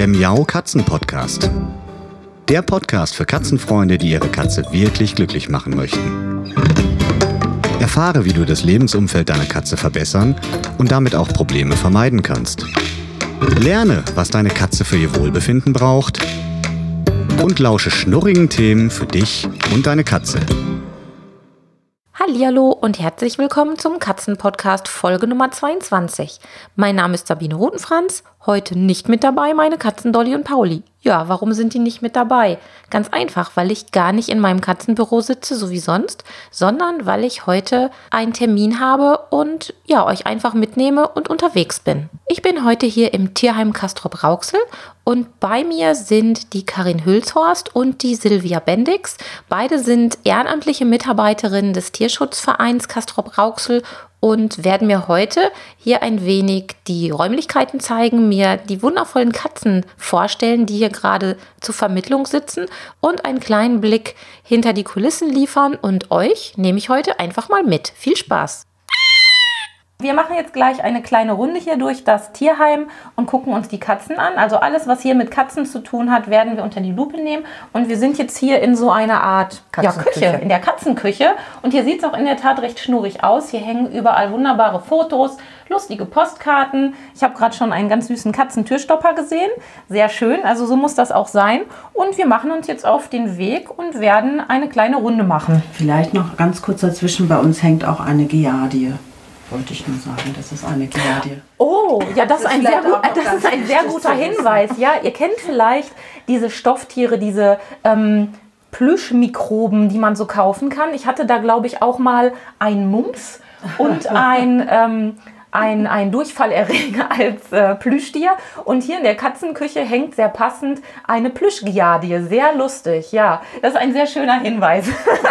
der Miau Katzen Podcast. Der Podcast für Katzenfreunde, die ihre Katze wirklich glücklich machen möchten. Erfahre, wie du das Lebensumfeld deiner Katze verbessern und damit auch Probleme vermeiden kannst. Lerne, was deine Katze für ihr Wohlbefinden braucht und lausche schnurrigen Themen für dich und deine Katze. Hallihallo und herzlich willkommen zum Katzenpodcast Folge Nummer 22. Mein Name ist Sabine Rotenfranz, heute nicht mit dabei meine Katzen Dolly und Pauli. Ja, warum sind die nicht mit dabei? Ganz einfach, weil ich gar nicht in meinem Katzenbüro sitze, so wie sonst, sondern weil ich heute einen Termin habe und ja, euch einfach mitnehme und unterwegs bin. Ich bin heute hier im Tierheim Kastrop Rauxel und bei mir sind die Karin Hülshorst und die Silvia Bendix. Beide sind ehrenamtliche Mitarbeiterinnen des Tierschutzvereins Kastrop Rauxel und werden mir heute hier ein wenig die Räumlichkeiten zeigen, mir die wundervollen Katzen vorstellen, die hier gerade zur Vermittlung sitzen und einen kleinen Blick hinter die Kulissen liefern und euch nehme ich heute einfach mal mit. Viel Spaß! Wir machen jetzt gleich eine kleine Runde hier durch das Tierheim und gucken uns die Katzen an. Also alles, was hier mit Katzen zu tun hat, werden wir unter die Lupe nehmen. Und wir sind jetzt hier in so einer Art ja, Küche, in der Katzenküche. Und hier sieht es auch in der Tat recht schnurig aus. Hier hängen überall wunderbare Fotos, lustige Postkarten. Ich habe gerade schon einen ganz süßen Katzentürstopper gesehen. Sehr schön, also so muss das auch sein. Und wir machen uns jetzt auf den Weg und werden eine kleine Runde machen. Vielleicht noch ganz kurz dazwischen, bei uns hängt auch eine Giardie wollte ich nur sagen. Das ist eine Giardie. Oh, ja, das, das ist ein, sehr, gut, das ist ein sehr guter Hinweis. Ja, ihr kennt vielleicht diese Stofftiere, diese ähm, Plüschmikroben, die man so kaufen kann. Ich hatte da, glaube ich, auch mal ein Mumps und ein... Ähm, ein, ein Durchfallerreger als äh, Plüschtier. Und hier in der Katzenküche hängt sehr passend eine Plüschgiardie. Sehr lustig, ja. Das ist ein sehr schöner Hinweis.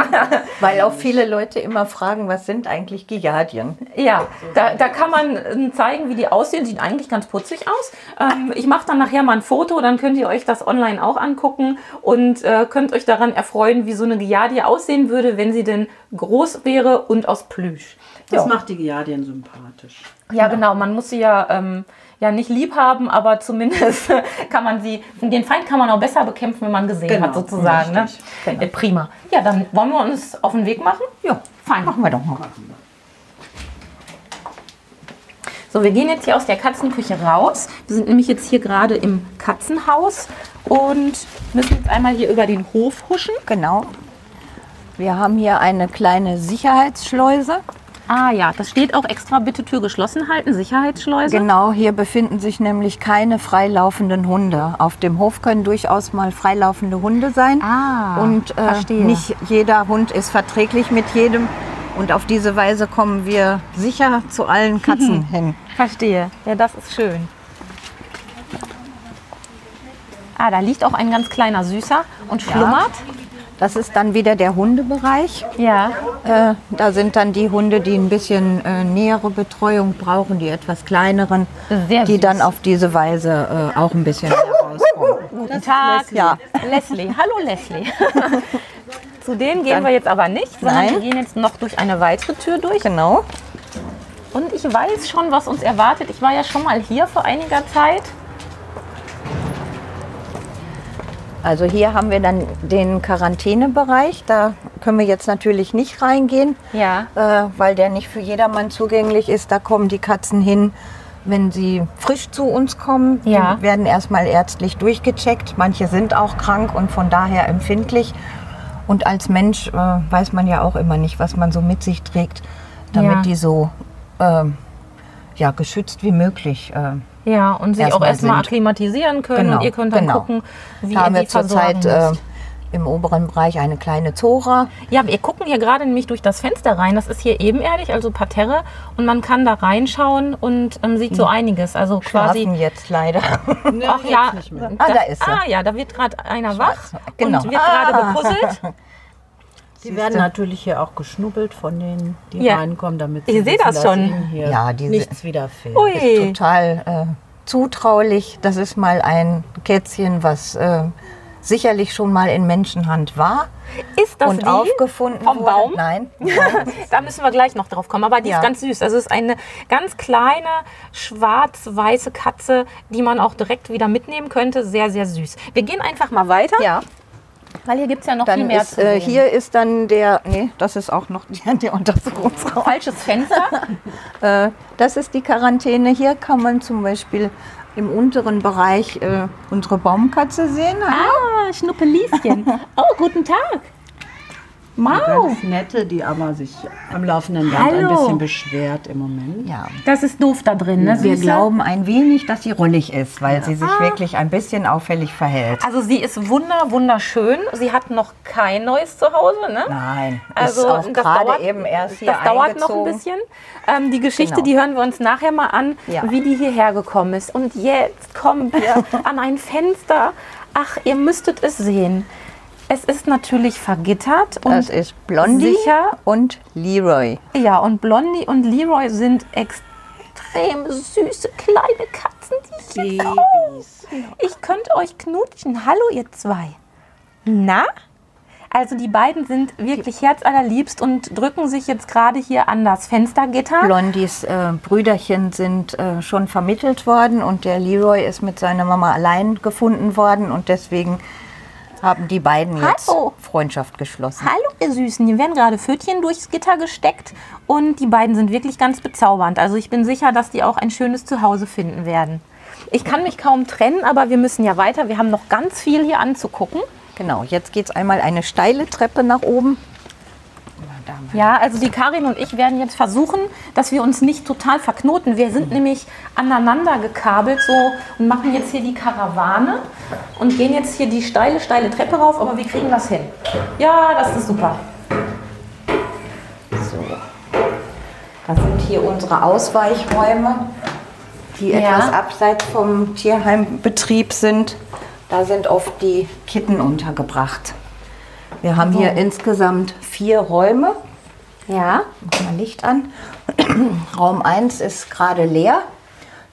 Weil auch viele Leute immer fragen, was sind eigentlich Giardien? Ja, da, da kann man äh, zeigen, wie die aussehen. Sieht eigentlich ganz putzig aus. Ähm, ich mache dann nachher mal ein Foto, dann könnt ihr euch das online auch angucken und äh, könnt euch daran erfreuen, wie so eine Giardie aussehen würde, wenn sie denn groß wäre und aus Plüsch. Das ja. macht die Giardien sympathisch. Ja, genau. Man muss sie ja, ähm, ja nicht lieb haben, aber zumindest kann man sie, den Feind kann man auch besser bekämpfen, wenn man gesehen genau. hat, sozusagen. Ne? Genau. prima. Ja, dann wollen wir uns auf den Weg machen? Ja, fein. Machen wir doch mal. So, wir gehen jetzt hier aus der Katzenküche raus. Wir sind nämlich jetzt hier gerade im Katzenhaus und müssen jetzt einmal hier über den Hof huschen. Genau. Wir haben hier eine kleine Sicherheitsschleuse. Ah ja, das steht auch extra, bitte Tür geschlossen halten, Sicherheitsschleuse. Genau, hier befinden sich nämlich keine freilaufenden Hunde. Auf dem Hof können durchaus mal freilaufende Hunde sein. Ah, und äh, nicht jeder Hund ist verträglich mit jedem. Und auf diese Weise kommen wir sicher zu allen Katzen hin. Verstehe. Ja, das ist schön. Ah, da liegt auch ein ganz kleiner Süßer und schlummert. Ja. Das ist dann wieder der Hundebereich. Ja. Äh, da sind dann die Hunde, die ein bisschen äh, nähere Betreuung brauchen, die etwas kleineren, Sehr die süß. dann auf diese Weise äh, auch ein bisschen herauskommen. Guten Tag. Leslie. Ja. Leslie. Hallo Leslie. Zu denen gehen dann, wir jetzt aber nicht, sondern nein. wir gehen jetzt noch durch eine weitere Tür durch. Genau. Und ich weiß schon, was uns erwartet. Ich war ja schon mal hier vor einiger Zeit. Also hier haben wir dann den Quarantänebereich. Da können wir jetzt natürlich nicht reingehen, ja. äh, weil der nicht für jedermann zugänglich ist. Da kommen die Katzen hin, wenn sie frisch zu uns kommen. Ja. Die werden erstmal ärztlich durchgecheckt. Manche sind auch krank und von daher empfindlich. Und als Mensch äh, weiß man ja auch immer nicht, was man so mit sich trägt, damit ja. die so äh, ja, geschützt wie möglich äh, ja, und sich erst auch erstmal akklimatisieren können. Genau, ihr könnt dann genau. gucken, wie da haben ihr wir zurzeit äh, im oberen Bereich eine kleine Zora. Ja, wir gucken hier gerade nämlich durch das Fenster rein. Das ist hier ebenerdig, also Parterre. Und man kann da reinschauen und ähm, sieht so hm. einiges. Also quasi. jetzt leider. Ach ja, ah, da ist er. Ah ja, da wird gerade einer wach genau. und wird ah. gerade bepuzzelt. Die werden natürlich hier auch geschnuppelt von denen, die ja. reinkommen, damit sie Ich sehe das schon. Hier ja, diese, nichts widerfährt. Ui. Ist total äh, zutraulich. Das ist mal ein Kätzchen, was äh, sicherlich schon mal in Menschenhand war Ist das und die aufgefunden vom wurde. Baum? Nein. da müssen wir gleich noch drauf kommen. Aber die Ja. ist ganz süß. Also es ist eine ganz kleine, schwarz-weiße Katze, die man auch direkt wieder mitnehmen könnte. Sehr, sehr süß. Wir gehen einfach mal weiter, Ja, weil hier gibt es ja noch viel dann mehr ist zu äh, sehen. hier ist dann der, nee, das ist auch noch der, der Untersuchungsraum. falsches Fenster. Äh, das ist die Quarantäne. Hier kann man zum Beispiel im unteren Bereich äh, unsere Baumkatze sehen. ah, Schnuppelieschen. Oh, guten Tag. Mau. Ganz nette, die aber sich am laufenden Band ein Hallo. bisschen beschwert im Moment. Ja. Das ist doof da drin, ne? Wir Süße? glauben ein wenig, dass sie rollig ist, weil sie sich wirklich ein bisschen auffällig verhält. Also sie ist wunder, wunderschön. Sie hat noch kein neues Zuhause, ne? Nein, Also ist auch das gerade dauert, eben erst hier das dauert noch ein eingezogen. bisschen. Ähm, die Geschichte, Genau. die hören wir uns nachher mal an, Ja. wie die hierher gekommen ist. Und jetzt kommen wir an ein Fenster. Ach, ihr müsstet es sehen. Es ist natürlich vergittert und Das ist Blondie sicher. und Leroy. Ja, und Blondie und Leroy sind extrem süße kleine Katzen, die hier kommen. Ich könnte euch knutschen. Hallo, ihr zwei. Na? Also die beiden sind wirklich herzallerliebst und drücken sich jetzt gerade hier an das Fenstergitter. Blondies äh, Brüderchen sind äh, schon vermittelt worden und der Leroy ist mit seiner Mama allein gefunden worden und deswegen haben die beiden jetzt Hallo. Freundschaft geschlossen. Hallo, ihr Süßen. Hier werden gerade Pfötchen durchs Gitter gesteckt und die beiden sind wirklich ganz bezaubernd. Also ich bin sicher, dass die auch ein schönes Zuhause finden werden. Ich kann mich kaum trennen, aber wir müssen ja weiter. Wir haben noch ganz viel hier anzugucken. Genau, jetzt geht es einmal eine steile Treppe nach oben. Ja, also die Karin und ich werden jetzt versuchen, dass wir uns nicht total verknoten. Wir sind nämlich aneinander gekabelt so und machen jetzt hier die Karawane und gehen jetzt hier die steile, steile Treppe rauf, aber wir kriegen das hin. Ja, das ist super. Das sind hier unsere Ausweichräume, die Ja. etwas abseits vom Tierheimbetrieb sind. Da sind oft die Kitten untergebracht. Wir haben hier insgesamt vier Räume. Ja, Mach mal Licht an. Raum 1 ist gerade leer.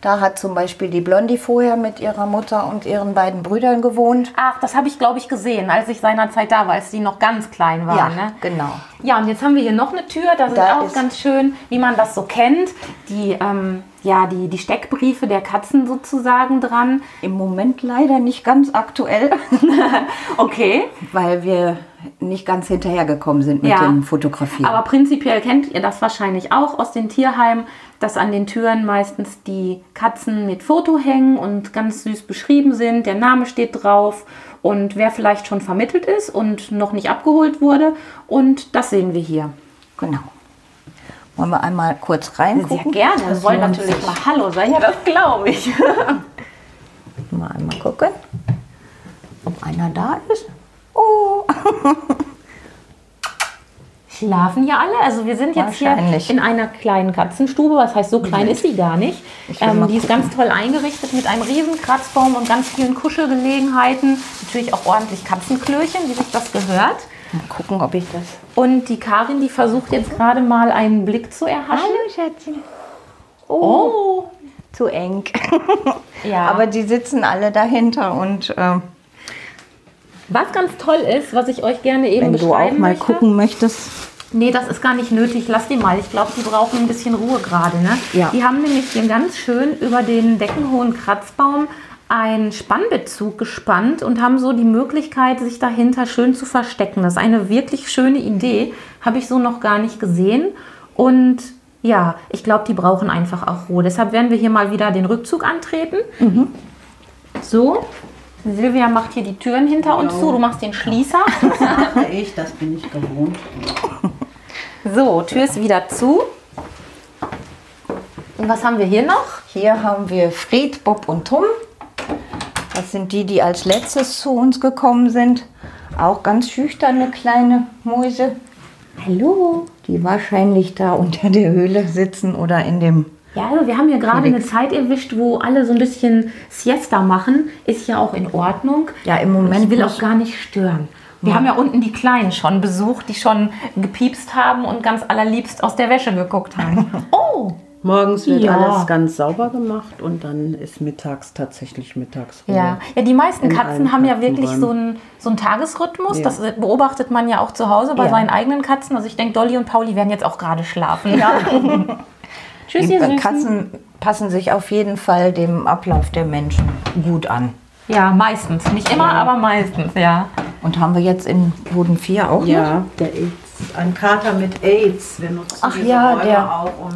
Da hat zum Beispiel die Blondie vorher mit ihrer Mutter und ihren beiden Brüdern gewohnt. ach, das habe ich glaube ich gesehen, als ich seinerzeit da war, als die noch ganz klein waren. ja, ne? genau. Ja, und jetzt haben wir hier noch eine Tür. Da sind Da auch ist- ganz schön, wie man das so kennt, die, ähm, ja, die, die Steckbriefe der Katzen sozusagen dran. Im Moment leider nicht ganz aktuell, Okay. weil wir nicht ganz hinterhergekommen sind mit Ja. dem Fotografieren. Aber prinzipiell kennt ihr das wahrscheinlich auch aus den Tierheimen, dass an den Türen meistens die Katzen mit Foto hängen und ganz süß beschrieben sind. Der Name steht drauf und wer vielleicht schon vermittelt ist und noch nicht abgeholt wurde. Und das sehen wir hier. Genau. Wollen wir einmal kurz reingucken? Sehr gerne. Wir wollen natürlich mal Hallo sagen. Ja, das glaube ich. Mal einmal gucken, ob einer da ist. Oh, Schlafen hier alle? Also wir sind jetzt hier in einer kleinen Katzenstube. Was heißt, so klein ist sie gar nicht. Ähm, die ist ganz toll eingerichtet mit einem riesen Kratzbaum und ganz vielen Kuschelgelegenheiten. Natürlich auch ordentlich Katzenklöchen, wie sich das gehört. Mal gucken, ob ich das. Und die Karin, die versucht jetzt gerade mal einen Blick zu erhaschen. Schätzchen. Oh, Zu eng. ja. Aber die sitzen alle dahinter und ähm, was ganz toll ist, was ich euch gerne eben wenn du auch beschreiben mal möchte. gucken möchtest. Nee, das ist gar nicht nötig. Lass die mal. Ich glaube, die brauchen ein bisschen Ruhe gerade. Ne? Ja. Die haben nämlich hier ganz schön über den deckenhohen Kratzbaum einen Spannbezug gespannt und haben so die Möglichkeit, sich dahinter schön zu verstecken. Das ist eine wirklich schöne Idee. Habe ich so noch gar nicht gesehen. Und ja, ich glaube, die brauchen einfach auch Ruhe. Deshalb werden wir hier mal wieder den Rückzug antreten. So. Silvia macht hier die Türen hinter uns zu. Du machst den Schließer. Mache ich, das bin ich gewohnt. So, Tür ist wieder zu. Und was haben wir hier noch? Hier haben wir Fred, Bob und Tom. Das sind die, die als letztes zu uns gekommen sind. Auch ganz schüchterne kleine Mäuse, Hallo. die wahrscheinlich da unter der Höhle sitzen oder in dem. Ja, also wir haben hier gerade eine Zeit erwischt, wo alle so ein bisschen Siesta machen. Ist ja auch in Ordnung. Ja, im Moment Ich will auch gar nicht stören. Wir haben ja unten die Kleinen schon besucht, die schon gepiepst haben und ganz allerliebst aus der Wäsche geguckt haben. oh, Morgens wird Ja. alles ganz sauber gemacht und dann ist mittags tatsächlich Mittagsruhe. Ja. ja, die meisten Katzen haben ja wirklich so einen, so einen Tagesrhythmus. Ja. Das beobachtet man ja auch zu Hause bei Ja. seinen eigenen Katzen. Also ich denke, Dolly und Pauli werden jetzt auch gerade schlafen. Tschüss, Die ihr Süßen. Katzen passen sich auf jeden Fall dem Ablauf der Menschen gut an. Ja, meistens. Nicht immer, aber meistens, ja. Und haben wir jetzt in Boden 4 auch noch? Ja, der AIDS. Ein Kater mit AIDS. Wir nutzen Ach diese ja, Räume der- auch, um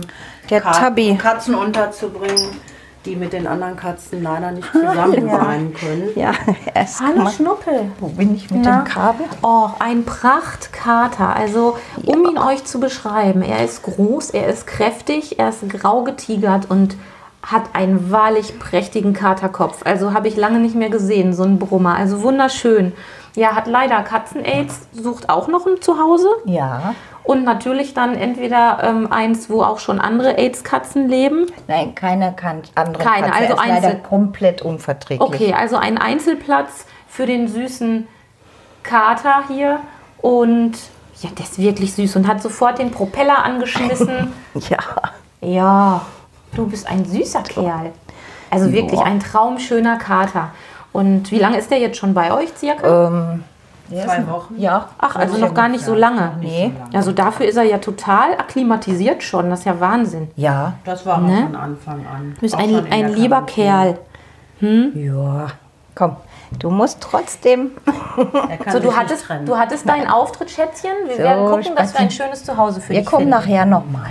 der Kat- Tabby. Katzen unterzubringen, die mit den anderen Katzen leider nicht zusammen sein können. Ja, erst Hallo Schnuppel. Wo bin ich mit Na? dem Kabel? Oh, ein Prachtkater. Also, um ihn euch zu beschreiben, er ist groß, er ist kräftig, er ist grau getigert und hat einen wahrlich prächtigen Katerkopf. Also habe ich lange nicht mehr gesehen, so ein Brummer. Also wunderschön. Ja, hat leider Katzen-Aids, sucht auch noch ein Zuhause. Ja. Und natürlich dann entweder ähm, eins, wo auch schon andere AIDS-Katzen leben. Nein, keine kann, andere Keine, Katze. also ist leider einzeln. komplett unverträglich. Okay, also ein Einzelplatz für den süßen Kater hier. Und ja, der ist wirklich süß und hat sofort den Propeller angeschmissen. Ja. ja, du bist ein süßer Kerl. Also wirklich ein traumschöner Kater. Und wie lange ist der jetzt schon bei euch circa? Zwei Wochen. Ja. Ach, also noch gar nicht so lange. Nee. Also dafür ist er ja total akklimatisiert schon. Das ist ja Wahnsinn. Ja. Das war Ne? auch von Anfang an. Du bist Auch ein, ein lieber. Kerl. Ja. Komm, du musst trotzdem. So, du hattest, du hattest deinen Auftritt, Schätzchen. Wir So, werden gucken, dass wir ein schönes Zuhause für Wir dich kommen finden. nachher nochmal.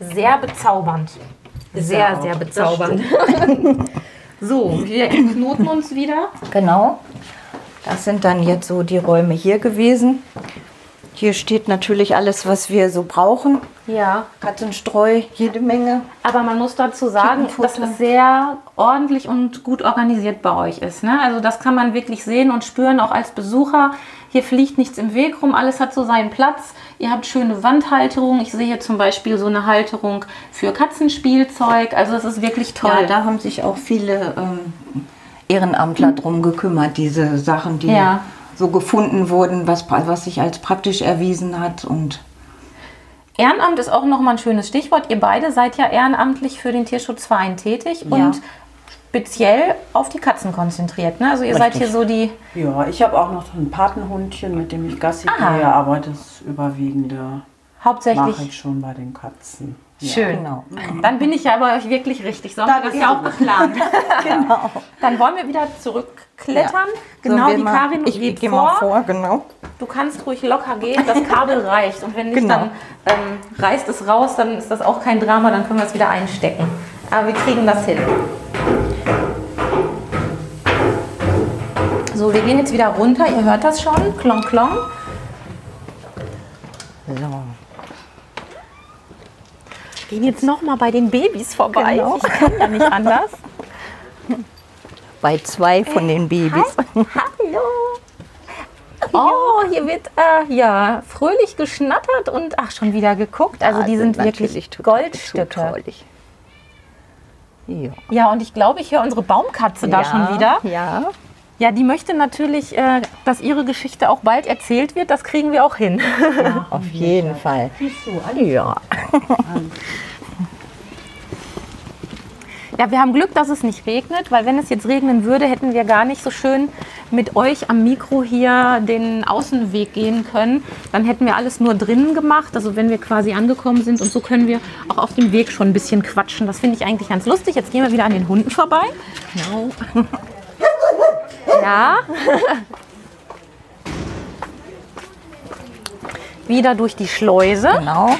Sehr bezaubernd. Sehr, sehr bezaubernd. so, wir knoten uns wieder. Genau. Das sind dann jetzt so die Räume hier gewesen. Hier steht natürlich alles, was wir so brauchen. Ja, Katzenstreu, jede Menge. aber man muss dazu sagen, dass es sehr ordentlich und gut organisiert bei euch ist. Ne? Also das kann man wirklich sehen und spüren, auch als Besucher. Hier fliegt nichts im Weg rum, alles hat so seinen Platz. Ihr habt schöne Wandhalterungen. Ich sehe hier zum Beispiel so eine Halterung für Katzenspielzeug. Also es ist wirklich toll. Ja, da haben sich auch viele ähm, Ehrenamtler drum gekümmert, diese Sachen, die Ja. so gefunden wurden, was, was sich als praktisch erwiesen hat. Und Ehrenamt ist auch nochmal ein schönes Stichwort. Ihr beide seid ja ehrenamtlich für den Tierschutzverein tätig Ja. und speziell auf die Katzen konzentriert. Ne? Also ihr seid hier so die. Ja, ich habe auch noch ein Patenhundchen, mit dem ich Gassi Aha. gehe, aber das Überwiegende mache Hauptsächlich ich schon bei den Katzen. Schön. genau. Dann bin ich ja bei euch wirklich richtig. So haben wir das ja auch geplant. genau. Dann wollen wir wieder zurückklettern. Genau, So, die mal- Karin ich, geht vor. mal vor, genau. Du kannst ruhig locker gehen, das Kabel reicht. Und wenn nicht, Genau. dann ähm, reißt es raus, dann ist das auch kein Drama, dann können wir es wieder einstecken. Aber wir kriegen das hin. So, wir gehen jetzt wieder runter, ihr hört das schon, klong klong. So. Gehen jetzt nochmal bei den Babys vorbei. Genau. Ich kann ja nicht anders. Bei zwei von den Babys. Hallo. Oh, hier wird äh, ja fröhlich geschnattert und ach schon wieder geguckt. Also die sind, wirklich natürlich total Goldstücke. Ja. Ja, und ich glaube, ich höre unsere Baumkatze da schon wieder. Ja. Ja, die möchte natürlich, äh, dass ihre Geschichte auch bald erzählt wird. Das kriegen wir auch hin. Auf jeden Fall. Ja. Ja, wir haben Glück, dass es nicht regnet, weil wenn es jetzt regnen würde, hätten wir gar nicht so schön mit euch am Mikro hier den Außenweg gehen können. Dann hätten wir alles nur drinnen gemacht, also wenn wir quasi angekommen sind. Und so können wir auch auf dem Weg schon ein bisschen quatschen. Das finde ich eigentlich ganz lustig. Jetzt gehen wir wieder an den Hunden vorbei. Genau. Ja. wieder durch die Schleuse. Genau.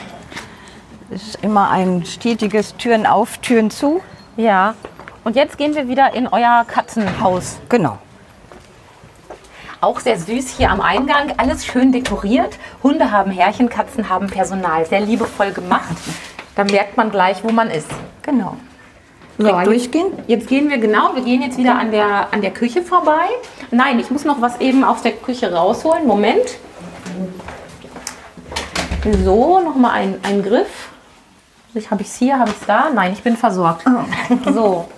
Ist immer ein stetiges Türen auf, Türen zu. Ja. Und jetzt gehen wir wieder in euer Katzenhaus. Genau. Auch sehr süß hier am Eingang, alles schön dekoriert. Hunde haben Härchen, Katzen haben Personal. Sehr liebevoll gemacht. Da merkt man gleich, wo man ist. Genau. So, durchgehen? Jetzt gehen wir genau, wir gehen jetzt wieder an der, an der Küche vorbei. Nein, ich muss noch was eben aus der Küche rausholen. Moment. So, nochmal ein, ein Griff. Habe ich es hier, habe ich es da? Nein, ich bin versorgt. So.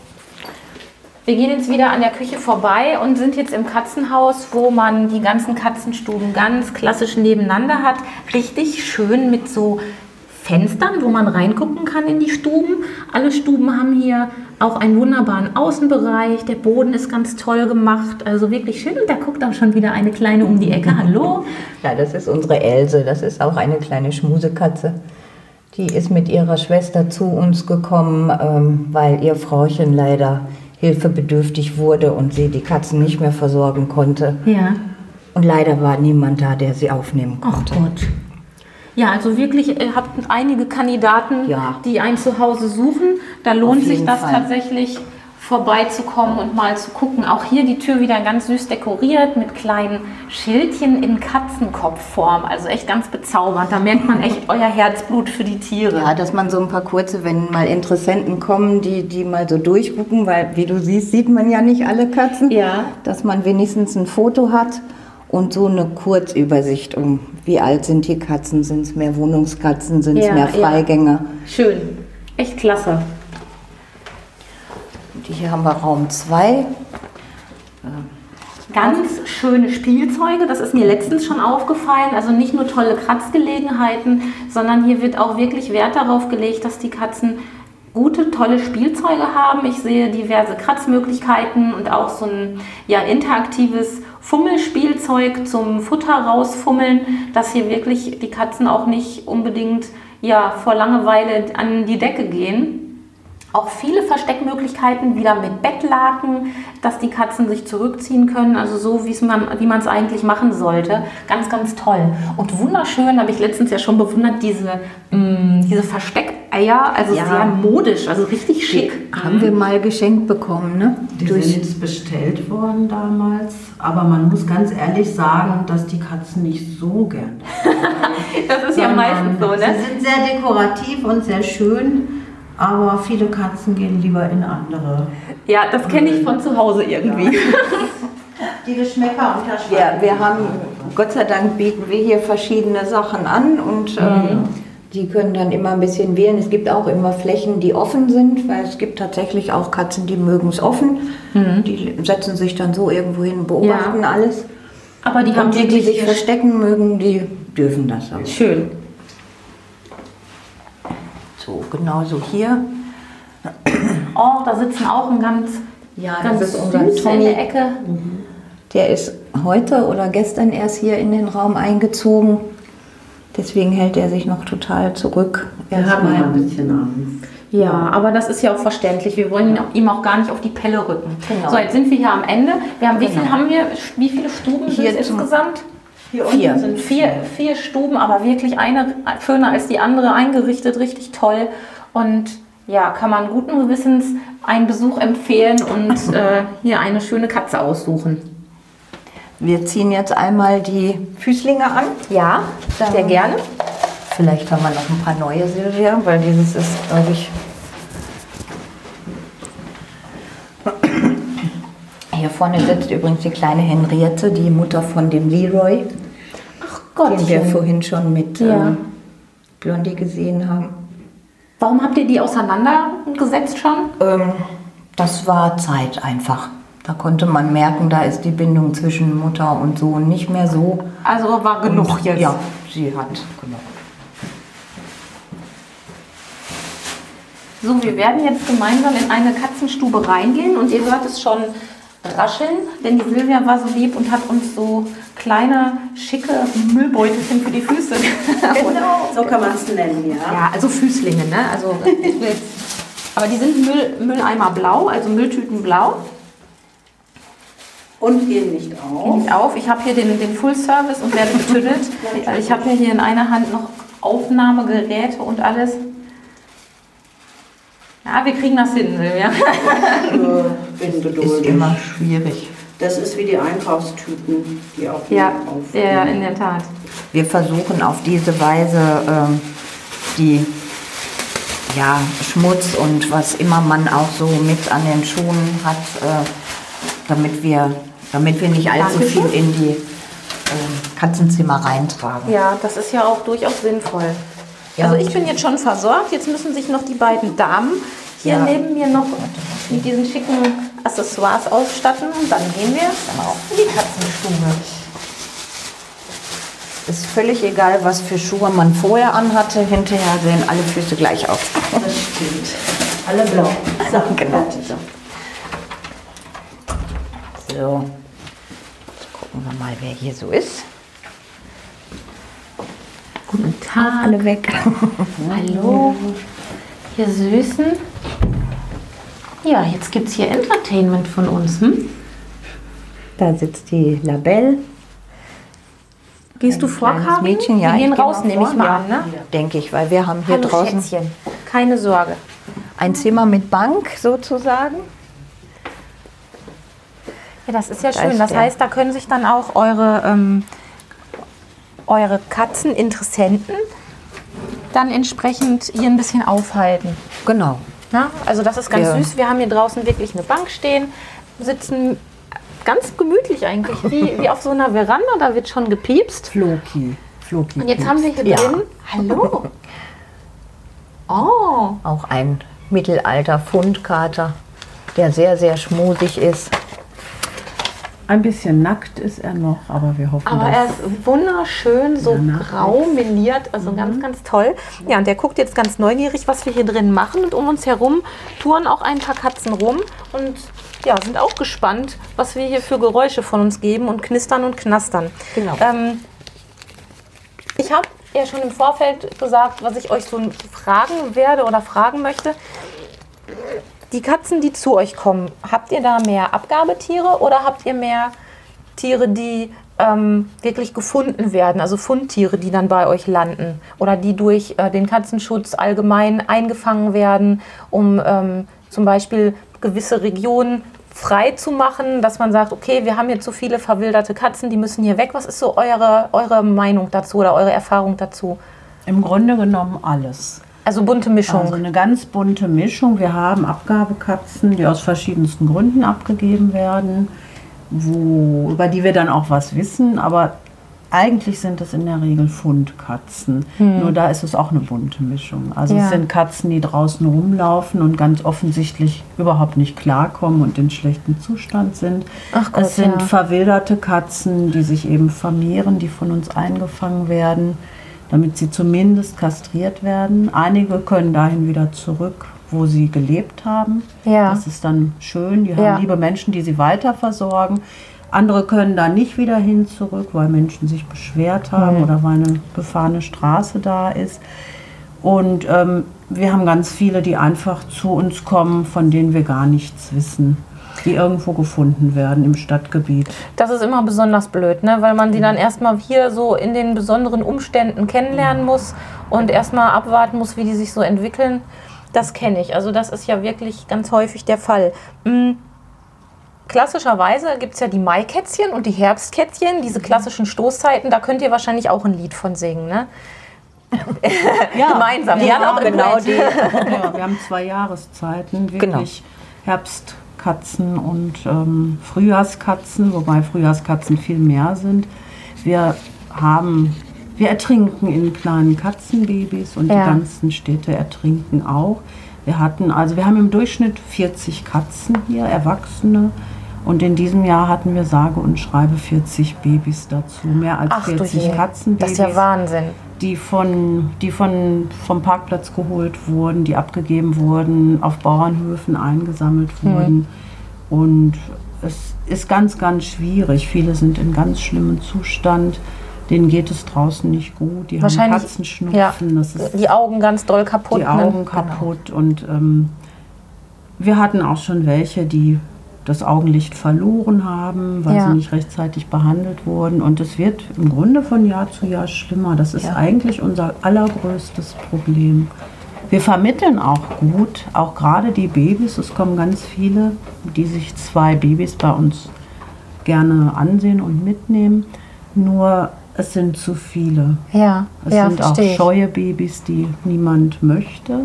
Wir gehen jetzt wieder an der Küche vorbei und sind jetzt im Katzenhaus, wo man die ganzen Katzenstuben ganz klassisch nebeneinander hat. Richtig schön mit so Fenstern, wo man reingucken kann in die Stuben. Alle Stuben haben hier auch einen wunderbaren Außenbereich. Der Boden ist ganz toll gemacht. Also wirklich schön. Und da guckt auch schon wieder eine kleine um die Ecke. Hallo. Ja, das ist unsere Else. Das ist auch eine kleine Schmusekatze. Die ist mit ihrer Schwester zu uns gekommen, ähm, weil ihr Frauchen leider hilfebedürftig wurde und sie die Katzen nicht mehr versorgen konnte. Ja. Und leider war niemand da, der sie aufnehmen Ach konnte. Gott. Ja, also wirklich, ihr habt einige Kandidaten, Ja. die ein Zuhause suchen. Da lohnt sich das Fall. tatsächlich vorbeizukommen und mal zu gucken. Auch hier die Tür wieder ganz süß dekoriert mit kleinen Schildchen in Katzenkopfform. Also echt ganz bezaubernd. Da merkt man echt euer Herzblut für die Tiere. Ja, dass man so ein paar kurze, wenn mal Interessenten kommen, die, die mal so durchgucken, weil wie du siehst, sieht man ja nicht alle Katzen. Ja. Dass man wenigstens ein Foto hat und so eine Kurzübersicht um, wie alt sind die Katzen, sind es mehr Wohnungskatzen, sind es Ja, mehr ja. Freigänger. Schön. Echt klasse. Und hier haben wir Raum 2. Ganz schöne Spielzeuge, das ist mir letztens schon aufgefallen. Also nicht nur tolle Kratzgelegenheiten, sondern hier wird auch wirklich Wert darauf gelegt, dass die Katzen gute, tolle Spielzeuge haben. Ich sehe diverse Kratzmöglichkeiten und auch so ein ja, interaktives Fummelspielzeug zum Futter rausfummeln, dass hier wirklich die Katzen auch nicht unbedingt ja, vor Langeweile an die Decke gehen. Auch viele Versteckmöglichkeiten wieder mit Bettlaken, dass die Katzen sich zurückziehen können, also so, man, wie man es eigentlich machen sollte. Ganz, ganz toll. Und wunderschön, habe ich letztens ja schon bewundert, diese, mh, diese Versteckeier, also Ja. sehr modisch, also richtig schick. Haben wir mal geschenkt bekommen, ne? Die Durch- sind jetzt bestellt worden damals, aber man muss ganz ehrlich sagen, dass die Katzen nicht so gern. Das ist ja meistens so, ne? Sie sind sehr dekorativ und sehr schön, aber viele Katzen gehen lieber in andere. Ja, das kenne ich von zu Hause irgendwie. Die Geschmäcker unterscheiden. Ja, wir haben, Gott sei Dank bieten wir hier verschiedene Sachen an und ähm, die können dann immer ein bisschen wählen. Es gibt auch immer Flächen, die offen sind, weil es gibt tatsächlich auch Katzen, die mögen es offen. Die setzen sich dann so irgendwo hin, beobachten Ja. alles. Aber die haben Und die, die sich verstecken mögen, die dürfen das auch. schön. So, genauso hier. Oh, da sitzen auch ein ganz, Ja, ganz das ist unser süß in Tommy. der Ecke. Der ist heute oder gestern erst hier in den Raum eingezogen. Deswegen hält er sich noch total zurück. Wir haben ein bisschen Angst. Ja, aber das ist ja auch verständlich. Wir wollen ihn auch- ihm auch gar nicht auf die Pelle rücken. Genau. So, jetzt sind wir hier am Ende. Wir haben, wie viel Genau. haben wir? Wie viele Stuben Hier sind insgesamt? Hier Vier. unten sind Vier, vier Stuben, aber wirklich eine schöner als die andere eingerichtet, richtig toll. Und ja, kann man guten Gewissens einen Besuch empfehlen und äh, hier eine schöne Katze aussuchen. Wir ziehen jetzt einmal die Füßlinge an. Ja, sehr Dann- gerne. Vielleicht haben wir noch ein paar neue Silvia, weil dieses ist, glaube ich. Hier vorne sitzt übrigens die kleine Henriette, die Mutter von dem Leroy, Ach den wir Gott. vorhin schon mit Ja. ähm, Blondie gesehen haben. Warum habt ihr die auseinandergesetzt schon? Ähm, das war Zeit einfach. Da konnte man merken, da ist die Bindung zwischen Mutter und Sohn nicht mehr so. Also war genug jetzt. Ja, sie hat genug. So, wir werden jetzt gemeinsam in eine Katzenstube reingehen und ihr hört es schon rascheln, denn die Silvia war so lieb und hat uns so kleine, schicke Müllbeutelchen für die Füße. Genau, so kann man es nennen, ja. Ja, also Füßlinge, ne? Also, aber die sind Müll, Mülleimer blau, also Mülltüten blau. Und gehen nicht auf. Geh nicht auf. Ich habe hier den, den Full Service und werde betüttelt. Also ich habe ja hier in einer Hand noch Aufnahmegeräte und alles. Ja, wir kriegen das hin, Silvia. Bin Ist geduldig. immer schwierig. Das ist wie die Einkaufstüten, die auch Ja, auf. ja, in der Tat. Wir versuchen auf diese Weise ähm, die ja, Schmutz und was immer man auch so mit an den Schuhen hat, äh, damit, wir, damit wir nicht allzu Dankeschön. viel in die ähm, Katzenzimmer reintragen. Ja, das ist ja auch durchaus sinnvoll. Ja. Also ich bin jetzt schon versorgt. Jetzt müssen sich noch die beiden Damen hier Ja. neben mir noch mit diesen schicken Accessoires ausstatten. Und dann gehen wir in die Katzenstube. Ist völlig egal, was für Schuhe man vorher anhatte. Hinterher sehen alle Füße gleich aus. Das stimmt. Alle blau. So, genau. So. So. Jetzt gucken wir mal, wer hier so ist. Guten Tag. Alle weg. Hallo. Ihr Süßen. Ja, jetzt gibt es hier Entertainment von uns. Hm? Da sitzt die Labelle. Gehst du vor, Karin? Mädchen, ja. Wir gehen raus, nehme ich mal ja. an. Ne? Denke ich, weil wir haben hier Hallo draußen Schätzchen. Keine Sorge. ein Zimmer mit Bank sozusagen. Ja, das ist ja Da schön. ist Das heißt, da können sich dann auch eure, ähm, eure Katzeninteressenten dann entsprechend hier ein bisschen aufhalten. Genau. Ja, also das ist ganz Ja. süß. Wir haben hier draußen wirklich eine Bank stehen, sitzen ganz gemütlich eigentlich, wie, wie auf so einer Veranda. Da wird schon gepiepst. Floki. Floki. Und jetzt haben wir hier Ja. drin. Hallo. Oh, Auch ein Mittelalter-Fundkater, der sehr, sehr schmusig ist. Ein bisschen nackt ist er noch, aber wir hoffen, aber dass er ist wunderschön, so grau meliert, also ganz, ganz toll. Ja, und der guckt jetzt ganz neugierig, was wir hier drin machen. Und um uns herum touren auch ein paar Katzen rum und ja, sind auch gespannt, was wir hier für Geräusche von uns geben und knistern und knastern. Genau. Ähm, ich habe ja schon im Vorfeld gesagt, was ich euch so fragen werde oder fragen möchte. Die Katzen, die zu euch kommen, habt ihr da mehr Abgabetiere oder habt ihr mehr Tiere, die ähm, wirklich gefunden werden, also Fundtiere, die dann bei euch landen oder die durch äh, den Katzenschutz allgemein eingefangen werden, um ähm, zum Beispiel gewisse Regionen frei zu machen, dass man sagt, okay, wir haben jetzt so viele verwilderte Katzen, die müssen hier weg. Was ist so eure, eure Meinung dazu oder eure Erfahrung dazu? im Grunde genommen alles. Also bunte Mischung. Also eine ganz bunte Mischung. Wir haben Abgabekatzen, die aus verschiedensten Gründen abgegeben werden, wo, über die wir dann auch was wissen, aber eigentlich sind es in der Regel Fundkatzen. Nur da ist es auch eine bunte Mischung. Also Hm. Ja. es sind Katzen, die draußen rumlaufen und ganz offensichtlich überhaupt nicht klarkommen und in schlechtem Zustand sind. Ach Gott, es sind ja. verwilderte Katzen, die sich eben vermehren, die von uns eingefangen werden, damit sie zumindest kastriert werden. Einige können dahin wieder zurück, wo sie gelebt haben. Ja. Das ist dann schön. Die haben Ja. liebe Menschen, die sie weiter versorgen. Andere können da nicht wieder hin zurück, weil Menschen sich beschwert haben oder weil eine befahrene Straße da ist. Und ähm, wir haben ganz viele, die einfach zu uns kommen, von denen wir gar nichts wissen, die irgendwo gefunden werden im Stadtgebiet. Das ist immer besonders blöd, ne? weil man die dann erstmal hier so in den besonderen Umständen kennenlernen muss und erstmal abwarten muss, wie die sich so entwickeln. Das kenne ich. Also das ist ja wirklich ganz häufig der Fall. Mm, Klassischerweise gibt es ja die Maikätzchen und die Herbstkätzchen, diese klassischen Stoßzeiten, da könnt ihr wahrscheinlich auch ein Lied von singen, ne? Gemeinsam. Ja, auch im genau die. Ja, wir haben zwei Jahreszeiten, Genau. wirklich Herbstkatzen und ähm, Frühjahrskatzen, wobei Frühjahrskatzen viel mehr sind. Wir haben, wir ertrinken in kleinen Katzenbabys und Ja. die ganzen Städte ertrinken auch. Wir hatten, also wir haben im Durchschnitt 40 Katzen hier, Erwachsene. Und in diesem Jahr hatten wir sage und schreibe 40 Babys dazu. Mehr als Ach du 40 je, Katzenbabys das ist ja Wahnsinn. Die von die von vom Parkplatz geholt wurden, die abgegeben wurden, auf Bauernhöfen eingesammelt Hm. wurden und es ist ganz ganz schwierig. Viele sind in ganz schlimmem Zustand. Denen geht es draußen nicht gut. Die haben Katzenschnupfen. ja, Das ist die Augen ganz doll kaputt. die ne? Augen Genau. kaputt und ähm, wir hatten auch schon welche, die das Augenlicht verloren haben, weil Ja. sie nicht rechtzeitig behandelt wurden. Und es wird im Grunde von Jahr zu Jahr schlimmer. Das ist Ja. eigentlich unser allergrößtes Problem. Wir vermitteln auch gut, auch gerade die Babys. Es kommen ganz viele, die sich zwei Babys bei uns gerne ansehen und mitnehmen. Nur es sind zu viele. Ja, Es ja, sind auch scheue Babys, die niemand möchte,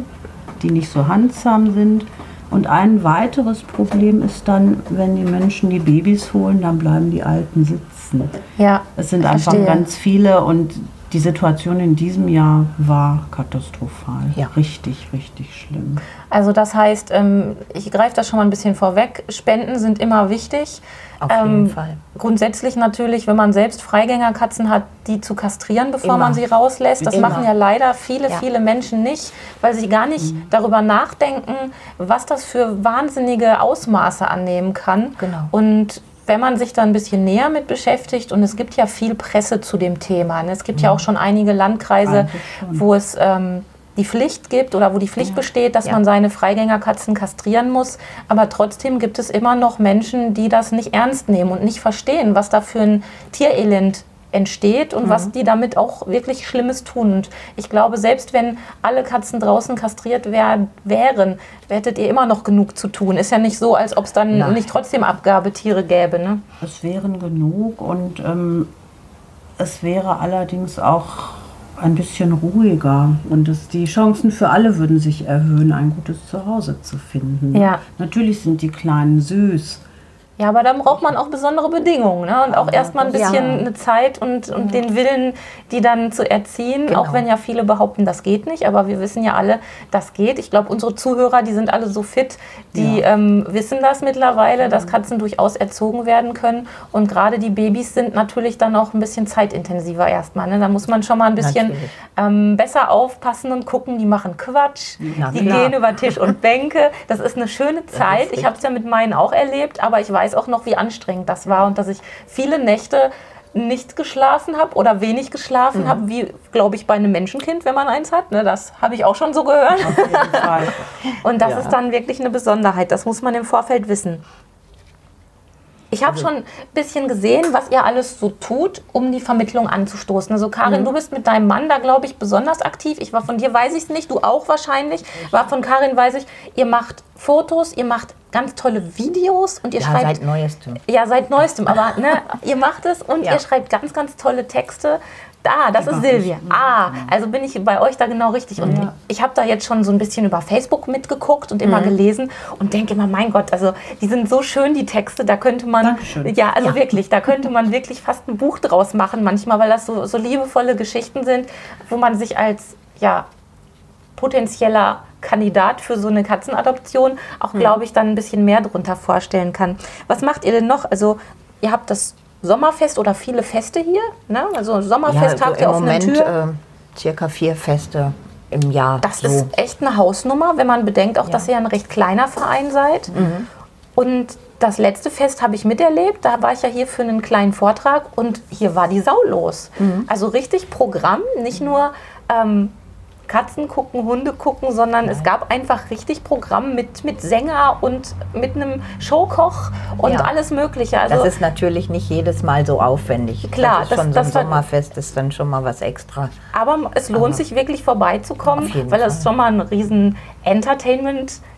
die nicht so handsam sind. Und ein weiteres Problem ist dann, wenn die Menschen die Babys holen, dann bleiben die Alten sitzen. Ja, Es sind einfach verstehe. ganz viele und die Situation in diesem Jahr war katastrophal. Ja. Richtig, richtig schlimm. Also das heißt, ähm, ich greife das schon mal ein bisschen vorweg. Spenden sind immer wichtig. Auf jeden Fall. Grundsätzlich natürlich, wenn man selbst Freigängerkatzen hat, die zu kastrieren, bevor Immer. man sie rauslässt. Das Immer. machen ja leider viele, Ja. viele Menschen nicht, weil sie gar nicht darüber nachdenken, was das für wahnsinnige Ausmaße annehmen kann. Genau. Und wenn man sich da ein bisschen näher mit beschäftigt, und es gibt ja viel Presse zu dem Thema, ne? es gibt ja auch schon einige Landkreise, schon. wo es ähm, die Pflicht gibt oder wo die Pflicht besteht, dass Ja. man seine Freigängerkatzen kastrieren muss. Aber trotzdem gibt es immer noch Menschen, die das nicht ernst nehmen und nicht verstehen, was da für ein Tierelend entsteht und was die damit auch wirklich Schlimmes tun. Und ich glaube, selbst wenn alle Katzen draußen kastriert wär, wären, hättet ihr immer noch genug zu tun. Ist ja nicht so, als ob es dann Nein. nicht trotzdem Abgabetiere gäbe. Ne? Es wären genug und ähm, es wäre allerdings auch ein bisschen ruhiger und es, die Chancen für alle würden sich erhöhen, ein gutes Zuhause zu finden. Ja. Natürlich sind die Kleinen süß. Ja, aber dann braucht man auch besondere Bedingungen ne? und auch erstmal ein Ja. bisschen eine Zeit und, und den Willen, die dann zu erziehen. Genau. Auch wenn ja viele behaupten, das geht nicht, aber wir wissen ja alle, das geht. Ich glaube, unsere Zuhörer, die sind alle so fit, die ähm, wissen das mittlerweile, dass Katzen durchaus erzogen werden können. Und gerade die Babys sind natürlich dann auch ein bisschen zeitintensiver erstmal. Ne? Da muss man schon mal ein bisschen ähm, besser aufpassen und gucken, die machen Quatsch, Na die klar. gehen über Tisch und Bänke. Das ist eine schöne Zeit. Ich habe es ja mit meinen auch erlebt, aber ich weiß auch noch, wie anstrengend das war und dass ich viele Nächte nicht geschlafen habe oder wenig Mhm. geschlafen habe, wie, glaube ich, bei einem Menschenkind, wenn man eins hat. Ne, das habe ich auch schon so gehört. Und das Ja. ist dann wirklich eine Besonderheit. Das muss man im Vorfeld wissen. Ich habe schon ein bisschen gesehen, was ihr alles so tut, um die Vermittlung anzustoßen. Also Karin, du bist mit deinem Mann da, glaube ich, besonders aktiv. Ich war von dir, weiß ich es nicht, du auch wahrscheinlich. War von Karin, weiß ich, ihr macht Fotos, ihr macht ganz tolle Videos und ihr Ja, schreibt seit neuestem. ja, seit neuestem, aber ne, ihr macht es und Ja. ihr schreibt ganz, ganz tolle Texte. Da, das ist Silvia. Ah, also bin ich bei euch da genau richtig. Und ich habe da jetzt schon so ein bisschen über Facebook mitgeguckt und immer gelesen und denke immer, mein Gott, also die sind so schön, die Texte, da könnte man, Dankeschön. ja, also wirklich, da könnte man wirklich fast ein Buch draus machen manchmal, weil das so, so liebevolle Geschichten sind, wo man sich als, ja, potenzieller Kandidat für so eine Katzenadoption auch, glaube ich, dann ein bisschen mehr drunter vorstellen kann. Was macht ihr denn noch? Also, ihr habt das Sommerfest oder viele Feste hier, ne? Also Sommerfest, Ja, Tag also der im offenen Moment Tür. äh, circa vier Feste im Jahr. Das so. ist echt eine Hausnummer, wenn man bedenkt, auch dass ihr ein recht kleiner Verein seid. Mhm. Und das letzte Fest habe ich miterlebt. Da war ich ja hier für einen kleinen Vortrag und hier war die Sau los. Mhm. Also richtig Programm, nicht nur ähm, Katzen gucken, Hunde gucken, sondern es gab einfach richtig Programm mit, mit Sänger und mit einem Showkoch und Ja. alles Mögliche. Also das ist natürlich nicht jedes Mal so aufwendig. Klar, das ist das- schon das so ein Sommerfest ist dann schon mal was extra. Aber es lohnt sich wirklich vorbeizukommen, weil es Fall. schon mal einen riesen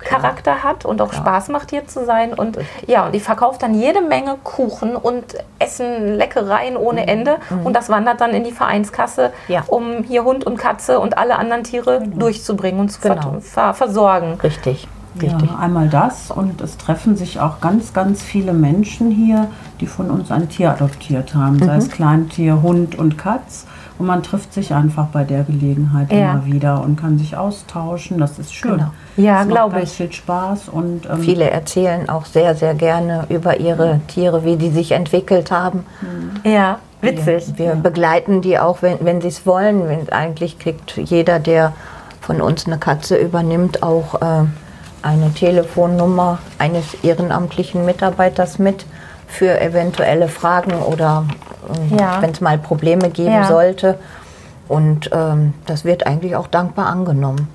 Entertainment-Charakter hat und auch Spaß macht hier zu sein. Und ja, und die verkauft dann jede Menge Kuchen und Essen, Leckereien ohne Ende. Und das wandert dann in die Vereinskasse, Mhm. Ja. um hier Hund und Katze und alle anderen Tiere durchzubringen und zu Genau. ver versorgen. Richtig. Richtig. Ja, einmal das und es treffen sich auch ganz, ganz viele Menschen hier, die von uns ein Tier adoptiert haben, sei Mhm. es Kleintier, Hund und Katz. Und man trifft sich einfach bei der Gelegenheit Ja. immer wieder und kann sich austauschen. Das ist schön. Genau. Ja, glaube ich. viel Spaß und ähm, Viele erzählen auch sehr, sehr gerne über ihre Tiere, wie die sich entwickelt haben. Ja, witzig. Wir begleiten die auch, wenn, wenn sie es wollen. Wenn, eigentlich kriegt jeder, der von uns eine Katze übernimmt, auch äh, eine Telefonnummer eines ehrenamtlichen Mitarbeiters mit für eventuelle Fragen oder Ja. wenn es mal Probleme geben Ja. sollte. Und ähm, das wird eigentlich auch dankbar angenommen.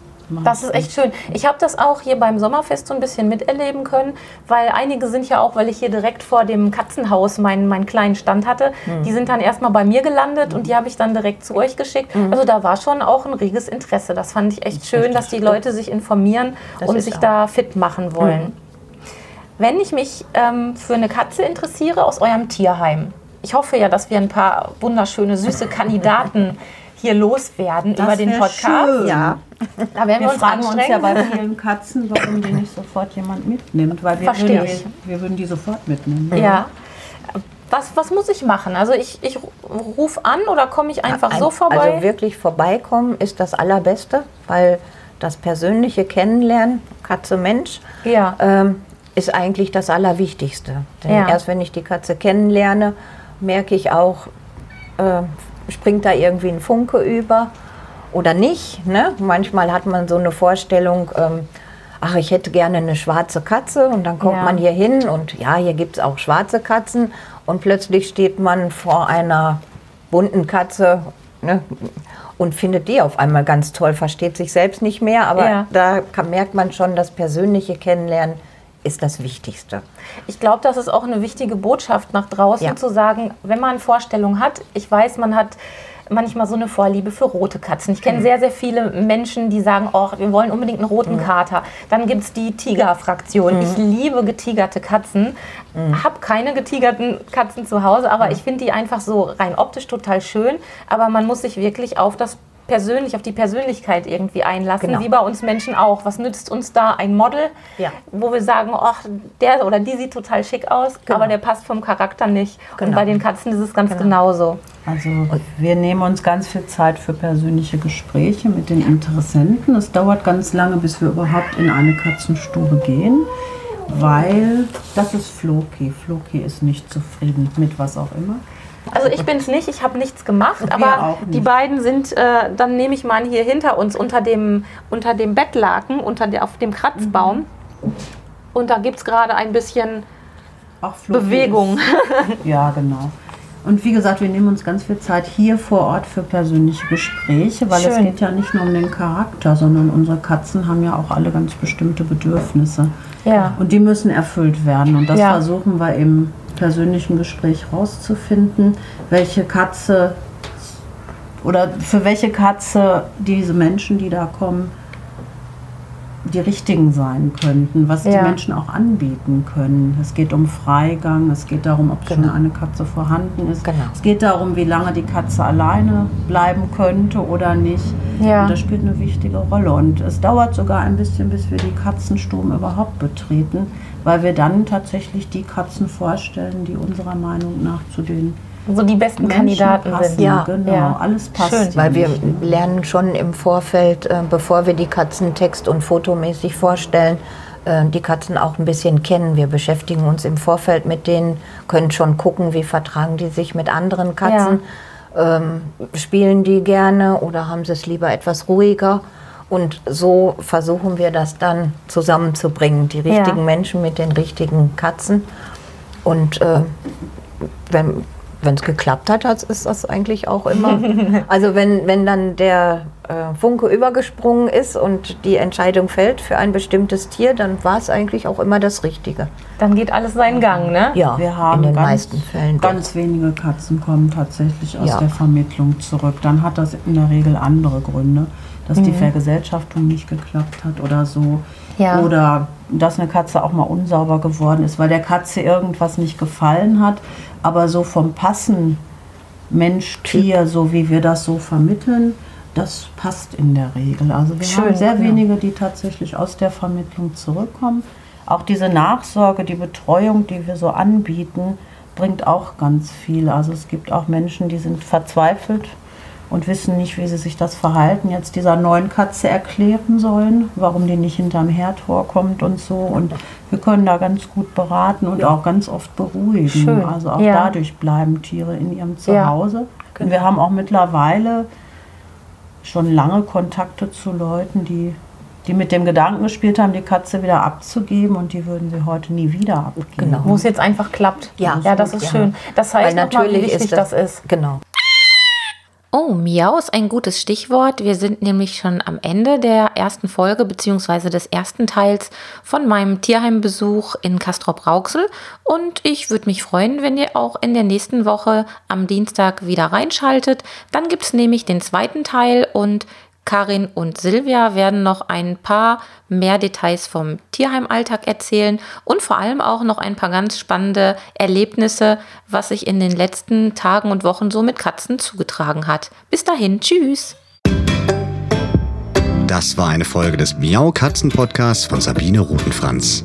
Das ist echt schön. Ich habe das auch hier beim Sommerfest so ein bisschen miterleben können, weil einige sind ja auch, weil ich hier direkt vor dem Katzenhaus meinen, meinen kleinen Stand hatte, Hm. die sind dann erstmal bei mir gelandet und die habe ich dann direkt zu euch geschickt. Hm. Also da war schon auch ein reges Interesse. Das fand ich echt schön, dass die Leute sich informieren Das und sich auch. da fit machen wollen. Wenn ich mich ähm, für eine Katze interessiere aus eurem Tierheim, ich hoffe ja, dass wir ein paar wunderschöne, süße Kandidaten hier loswerden Das über den Podcast. schön. Ja. Da werden wir, wir uns fragen uns ja bei vielen Katzen, warum die nicht sofort jemand mitnimmt, weil wir Versteh würden, ich. wir würden die sofort mitnehmen. ja. Was, was muss ich machen? Also ich, ich rufe an oder komme ich einfach Ein- so vorbei? Also wirklich vorbeikommen ist das Allerbeste, weil das persönliche Kennenlernen, Katze Mensch, Ja. ähm, ist eigentlich das Allerwichtigste. Denn Ja. erst wenn ich die Katze kennenlerne, merke ich auch, äh, springt da irgendwie ein Funke über oder nicht. Ne? Manchmal hat man so eine Vorstellung, ähm, ach, ich hätte gerne eine schwarze Katze und dann kommt Ja. man hier hin und ja, hier gibt es auch schwarze Katzen und plötzlich steht man vor einer bunten Katze ne? und findet die auf einmal ganz toll, versteht sich selbst nicht mehr, aber Ja. da kann, merkt man schon, das persönliche Kennenlernen ist das Wichtigste. Ich glaube, das ist auch eine wichtige Botschaft nach draußen, Ja. zu sagen, wenn man Vorstellungen hat, ich weiß, man hat manchmal so eine Vorliebe für rote Katzen. Ich Mhm. kenne sehr, sehr viele Menschen, die sagen, oh, wir wollen unbedingt einen roten Mhm. Kater. Dann gibt es die Tiger-Fraktion. Ich liebe getigerte Katzen, Mhm. habe keine getigerten Katzen zu Hause, aber ich finde die einfach so rein optisch total schön. Aber man muss sich wirklich auf das persönlich, auf die Persönlichkeit irgendwie einlassen, Genau. wie bei uns Menschen auch. Was nützt uns da ein Model, Ja. wo wir sagen, ach, der oder die sieht total schick aus, Genau. aber der passt vom Charakter nicht. Und Genau. bei den Katzen ist es ganz genauso. Also wir nehmen uns ganz viel Zeit für persönliche Gespräche mit den Interessenten. Es dauert ganz lange, bis wir überhaupt in eine Katzenstube gehen, weil das ist Floki. Floki ist nicht zufrieden mit was auch immer. Also ich bin es nicht, ich habe nichts gemacht, aber die beiden sind, äh, dann nehme ich mal hier hinter uns unter dem, unter dem Bettlaken, unter der, auf dem Kratzbaum. Und da gibt es gerade ein bisschen Floki Bewegung. Ja, genau. Und wie gesagt, wir nehmen uns ganz viel Zeit hier vor Ort für persönliche Gespräche, weil es Schön. geht ja nicht nur um den Charakter, sondern unsere Katzen haben ja auch alle ganz bestimmte Bedürfnisse. Ja. Und die müssen erfüllt werden. Und das Ja. versuchen wir im persönlichen Gespräch rauszufinden, welche Katze oder für welche Katze diese Menschen, die da kommen, die richtigen sein könnten, was Ja. die Menschen auch anbieten können. Es geht um Freigang, es geht darum, ob schon Genau. eine Katze vorhanden ist. Genau. Es geht darum, wie lange die Katze alleine bleiben könnte oder nicht. Ja. Und das spielt eine wichtige Rolle. Und es dauert sogar ein bisschen, bis wir die Katzenstuben überhaupt betreten, weil wir dann tatsächlich die Katzen vorstellen, die unserer Meinung nach zu den So die besten Menschen Kandidaten passen. sind. Ja. genau. Ja. Alles passt. Schön. ja Weil wir lernen schon im Vorfeld, äh, bevor wir die Katzen text- und fotomäßig vorstellen, äh, die Katzen auch ein bisschen kennen. Wir beschäftigen uns im Vorfeld mit denen, können schon gucken, wie vertragen die sich mit anderen Katzen. Ähm, spielen die gerne oder haben sie es lieber etwas ruhiger? Und so versuchen wir das dann zusammenzubringen, die richtigen Ja. Menschen mit den richtigen Katzen. Und äh, wenn wenn es geklappt hat, ist das eigentlich auch immer. also wenn, wenn dann der äh, Funke übergesprungen ist und die Entscheidung fällt für ein bestimmtes Tier, dann war es eigentlich auch immer das Richtige. Dann geht alles seinen Gang, ne? Ja, Wir haben in den ganz, meisten Fällen. doch. Ganz wenige Katzen kommen tatsächlich aus Ja. der Vermittlung zurück. Dann hat das in der Regel andere Gründe, dass Mhm. die Vergesellschaftung nicht geklappt hat oder so. Ja. Oder dass eine Katze auch mal unsauber geworden ist, weil der Katze irgendwas nicht gefallen hat. Aber so vom Passen Mensch-Tier, so wie wir das so vermitteln, das passt in der Regel. Also wir Schön, haben sehr ja. wenige, die tatsächlich aus der Vermittlung zurückkommen. Auch diese Nachsorge, die Betreuung, die wir so anbieten, bringt auch ganz viel. Also es gibt auch Menschen, die sind verzweifelt und wissen nicht, wie sie sich das Verhalten jetzt dieser neuen Katze erklären sollen, warum die nicht hinterm Herd vorkommt und so. Und wir können da ganz gut beraten und auch ganz oft beruhigen. Schön, Also auch ja. dadurch bleiben Tiere in ihrem Ja, Zuhause. Und wir haben auch mittlerweile schon lange Kontakte zu Leuten, die, die mit dem Gedanken gespielt haben, die Katze wieder abzugeben und die würden sie heute nie wieder abgeben. Genau. Wo es jetzt einfach klappt. Ja. ja das ist Ja. schön. Das Weil heißt nochmal, wie natürlich wichtig ist das, das ist. Genau. Oh, Miau ist ein gutes Stichwort. Wir sind nämlich schon am Ende der ersten Folge bzw. des ersten Teils von meinem Tierheimbesuch in Castrop-Rauxel und ich würde mich freuen, wenn ihr auch in der nächsten Woche am Dienstag wieder reinschaltet. Dann gibt es nämlich den zweiten Teil und Karin und Silvia werden noch ein paar mehr Details vom Tierheimalltag erzählen und vor allem auch noch ein paar ganz spannende Erlebnisse, was sich in den letzten Tagen und Wochen so mit Katzen zugetragen hat. Bis dahin, tschüss! Das war eine Folge des Miau Katzen Podcasts von Sabine Rutenfranz.